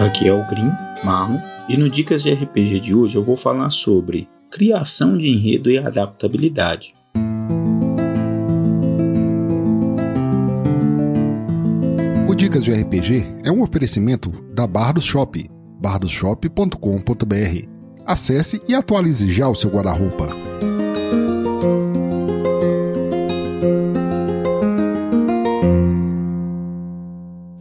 Aqui é o Green Marlon e no Dicas de RPG de hoje eu vou falar sobre criação de enredo e adaptabilidade. Dicas de RPG é um oferecimento da Bardos Shop, bardosshop.com.br. Acesse e atualize já o seu guarda-roupa.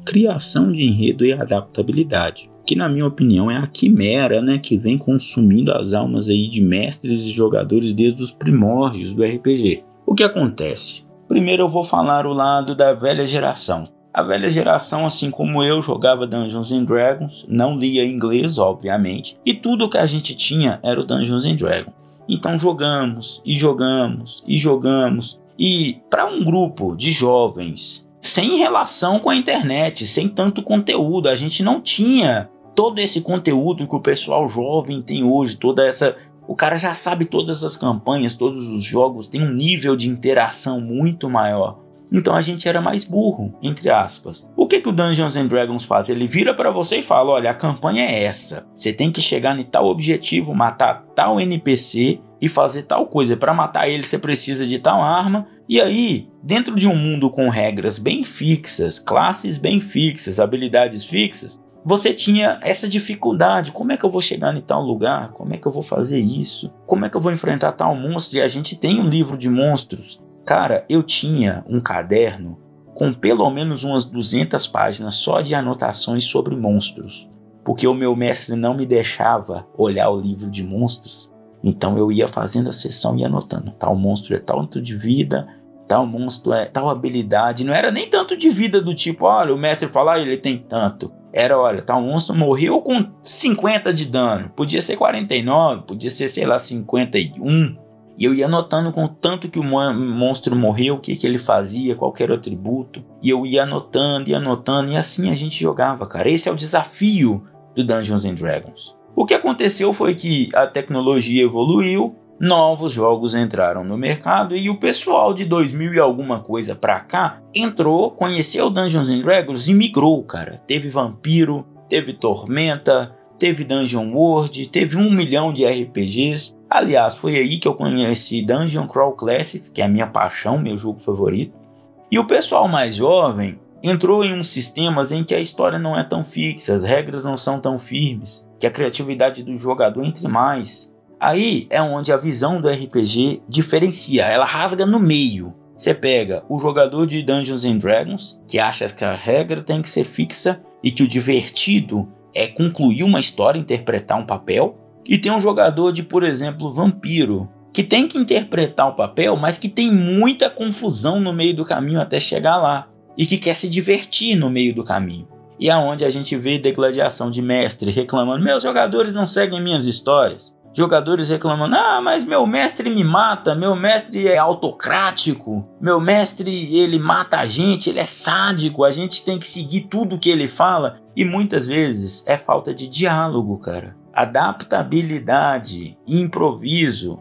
criação de enredo e adaptabilidade, que na minha opinião é a quimera, né, que vem consumindo as almas aí de mestres e jogadores desde os primórdios do RPG. O que acontece? Primeiro eu vou falar o lado da velha geração. A velha geração, assim como eu, jogava Dungeons and Dragons, não lia inglês, obviamente, e tudo que a gente tinha era o Dungeons and Dragons. Então jogamos e jogamos e jogamos. E para um grupo de jovens sem relação com a internet, sem tanto conteúdo. A gente não tinha todo esse conteúdo que o pessoal jovem tem hoje, toda essa. O cara já sabe todas as campanhas, todos os jogos, tem um nível de interação muito maior. Então a gente era mais burro, entre aspas. O que, que o Dungeons and Dragons faz? Ele vira para você e fala: olha, a campanha é essa. Você tem que chegar em tal objetivo, matar tal NPC e fazer tal coisa. Para matar ele, você precisa de tal arma. E aí, dentro de um mundo com regras bem fixas, classes bem fixas, habilidades fixas, você tinha essa dificuldade. Como é que eu vou chegar em tal lugar? Como é que eu vou fazer isso? Como é que eu vou enfrentar tal monstro? E a gente tem um livro de monstros Cara, eu tinha um caderno com pelo menos umas 200 páginas só de anotações sobre monstros, porque o meu mestre não me deixava olhar o livro de monstros. Então eu ia fazendo a sessão e anotando. Tal monstro é tanto de vida, tal monstro é tal habilidade. Não era nem tanto de vida do tipo, olha, o mestre fala, ah, ele tem tanto. Era, olha, tal monstro morreu com 50 de dano. Podia ser 49, podia ser, sei lá, 51. E eu ia anotando com tanto que o monstro morreu, o que, que ele fazia, qual era o atributo. E eu ia anotando e anotando, e assim a gente jogava, cara. Esse é o desafio do Dungeons and Dragons. O que aconteceu foi que a tecnologia evoluiu, novos jogos entraram no mercado e o pessoal de 2000 e alguma coisa pra cá entrou, conheceu Dungeons and Dragons e migrou, cara. Teve Vampiro, teve Tormenta, teve Dungeon World, teve um milhão de RPGs. Aliás, foi aí que eu conheci Dungeon Crawl Classics, que é a minha paixão, meu jogo favorito. E o pessoal mais jovem entrou em uns sistemas em que a história não é tão fixa, as regras não são tão firmes, que a criatividade do jogador entre mais. Aí é onde a visão do RPG diferencia, ela rasga no meio. Você pega o jogador de Dungeons and Dragons, que acha que a regra tem que ser fixa e que o divertido é concluir uma história, interpretar um papel. E tem um jogador de, por exemplo, Vampiro, que tem que interpretar o papel, mas que tem muita confusão no meio do caminho até chegar lá. E que quer se divertir no meio do caminho. E aonde é a gente vê degladiação de mestre reclamando: meus jogadores não seguem minhas histórias jogadores reclamando: "Ah, mas meu mestre me mata, meu mestre é autocrático, meu mestre ele mata a gente, ele é sádico, a gente tem que seguir tudo que ele fala". E muitas vezes é falta de diálogo, cara. Adaptabilidade, improviso.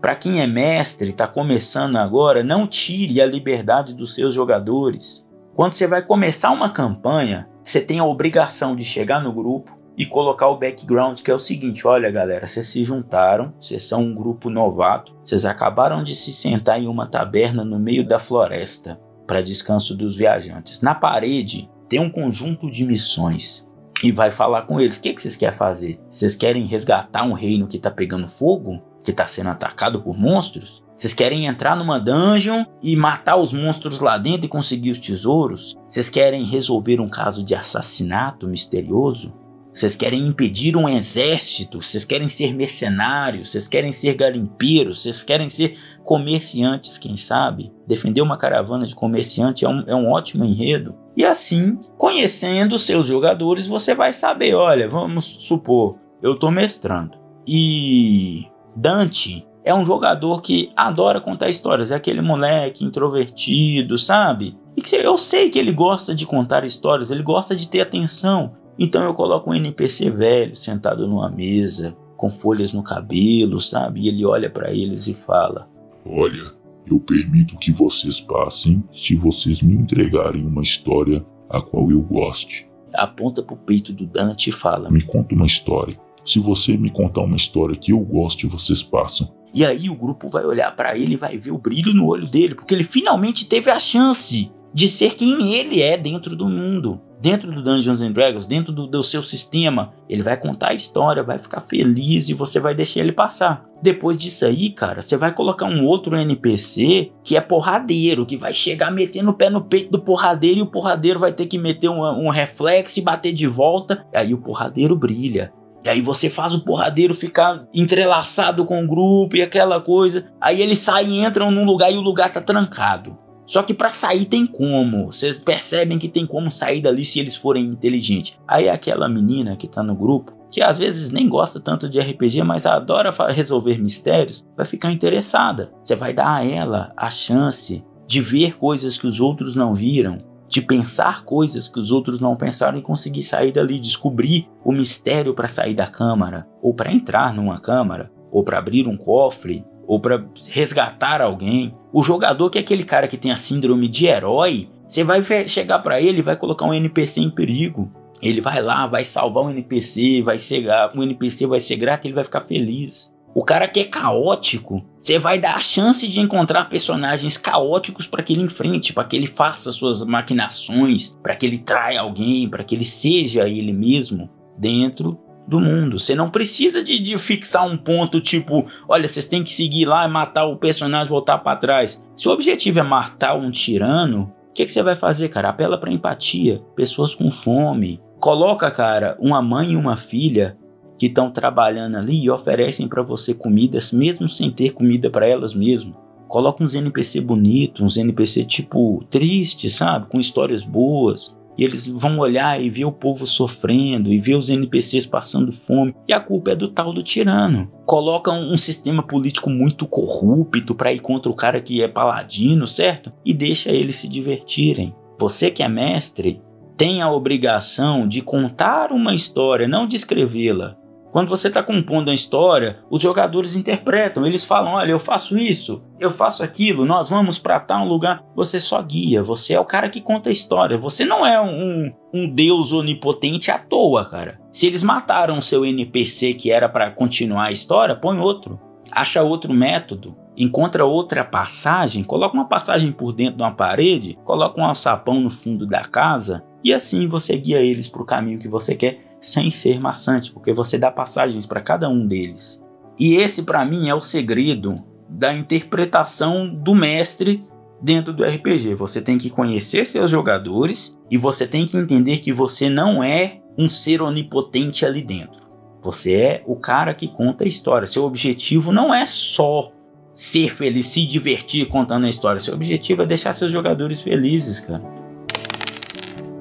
Para quem é mestre, está começando agora, não tire a liberdade dos seus jogadores. Quando você vai começar uma campanha, você tem a obrigação de chegar no grupo, e colocar o background, que é o seguinte: olha, galera, vocês se juntaram, vocês são um grupo novato, vocês acabaram de se sentar em uma taberna no meio da floresta para descanso dos viajantes. Na parede tem um conjunto de missões e vai falar com eles: o que, que vocês querem fazer? Vocês querem resgatar um reino que está pegando fogo? Que está sendo atacado por monstros? Vocês querem entrar numa dungeon e matar os monstros lá dentro e conseguir os tesouros? Vocês querem resolver um caso de assassinato misterioso? Vocês querem impedir um exército, vocês querem ser mercenários, vocês querem ser garimpeiros, vocês querem ser comerciantes, quem sabe? Defender uma caravana de comerciante é um, é um ótimo enredo. E assim, conhecendo seus jogadores, você vai saber: olha, vamos supor, eu estou mestrando. E Dante é um jogador que adora contar histórias, é aquele moleque introvertido, sabe? E que eu sei que ele gosta de contar histórias, ele gosta de ter atenção. Então eu coloco um NPC velho sentado numa mesa, com folhas no cabelo, sabe? E ele olha para eles e fala: Olha, eu permito que vocês passem se vocês me entregarem uma história a qual eu goste. Aponta pro peito do Dante e fala: Me conta uma história. Se você me contar uma história que eu goste, vocês passam. E aí o grupo vai olhar para ele e vai ver o brilho no olho dele, porque ele finalmente teve a chance de ser quem ele é dentro do mundo, dentro do Dungeons and Dragons, dentro do, do, seu sistema. Ele vai contar a história, vai ficar feliz e você vai deixar ele passar. Depois disso aí, cara, você vai colocar um outro NPC que é porradeiro, que vai chegar metendo o pé no peito do porradeiro e o porradeiro vai ter que meter um, um reflexo e bater de volta. Aí o porradeiro brilha. E aí você faz o porradeiro ficar entrelaçado com o grupo e aquela coisa. Aí eles saem e entram num lugar e o lugar tá trancado. Só que para sair tem como. Vocês percebem que tem como sair dali se eles forem inteligentes. Aí aquela menina que tá no grupo, que às vezes nem gosta tanto de RPG, mas adora resolver mistérios, vai ficar interessada. Você vai dar a ela a chance de ver coisas que os outros não viram, de pensar coisas que os outros não pensaram e conseguir sair dali, descobrir o mistério para sair da câmara, ou para entrar numa câmara, ou para abrir um cofre, ou para resgatar alguém. O jogador que é aquele cara que tem a síndrome de herói, você vai chegar para ele e vai colocar um NPC em perigo. Ele vai lá, vai salvar um NPC, vai ser, o NPC vai ser grato, ele vai ficar feliz. O cara que é caótico, você vai dar a chance de encontrar personagens caóticos para que ele enfrente, para que ele faça suas maquinações, para que ele traia alguém, para que ele seja ele mesmo dentro do mundo. Você não precisa de, de, fixar um ponto tipo, olha, vocês têm que seguir lá e matar o personagem voltar para trás. Se o objetivo é matar um tirano, o que, que você vai fazer, cara? Apela para empatia, pessoas com fome. Coloca, cara, uma mãe e uma filha que estão trabalhando ali e oferecem para você comidas, mesmo sem ter comida para elas mesmas. Coloca uns NPC bonitos, uns NPC tipo tristes, sabe? Com histórias boas. E eles vão olhar e ver o povo sofrendo e ver os NPCs passando fome. E a culpa é do tal do tirano. Coloca um, um sistema político muito corrupto para ir contra o cara que é paladino, certo? E deixa eles se divertirem. Você que é mestre tem a obrigação de contar uma história, não de escrevê-la. Quando você está compondo uma história, os jogadores interpretam, eles falam: olha, eu faço isso, eu faço aquilo, nós vamos para tal lugar. Você só guia, você é o cara que conta a história. Você não é um, um deus onipotente à toa, cara. Se eles mataram seu NPC que era para continuar a história, põe outro. Acha outro método, encontra outra passagem, coloca uma passagem por dentro de uma parede, coloca um alçapão no fundo da casa e assim você guia eles para o caminho que você quer sem ser maçante, porque você dá passagens para cada um deles. E esse, para mim, é o segredo da interpretação do mestre dentro do RPG. Você tem que conhecer seus jogadores e você tem que entender que você não é um ser onipotente ali dentro. Você é o cara que conta a história. Seu objetivo não é só ser feliz, se divertir contando a história. Seu objetivo é deixar seus jogadores felizes, cara.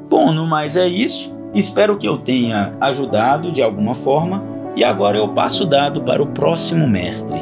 Bom, no mais é isso. Espero que eu tenha ajudado de alguma forma e agora eu passo o dado para o próximo mestre.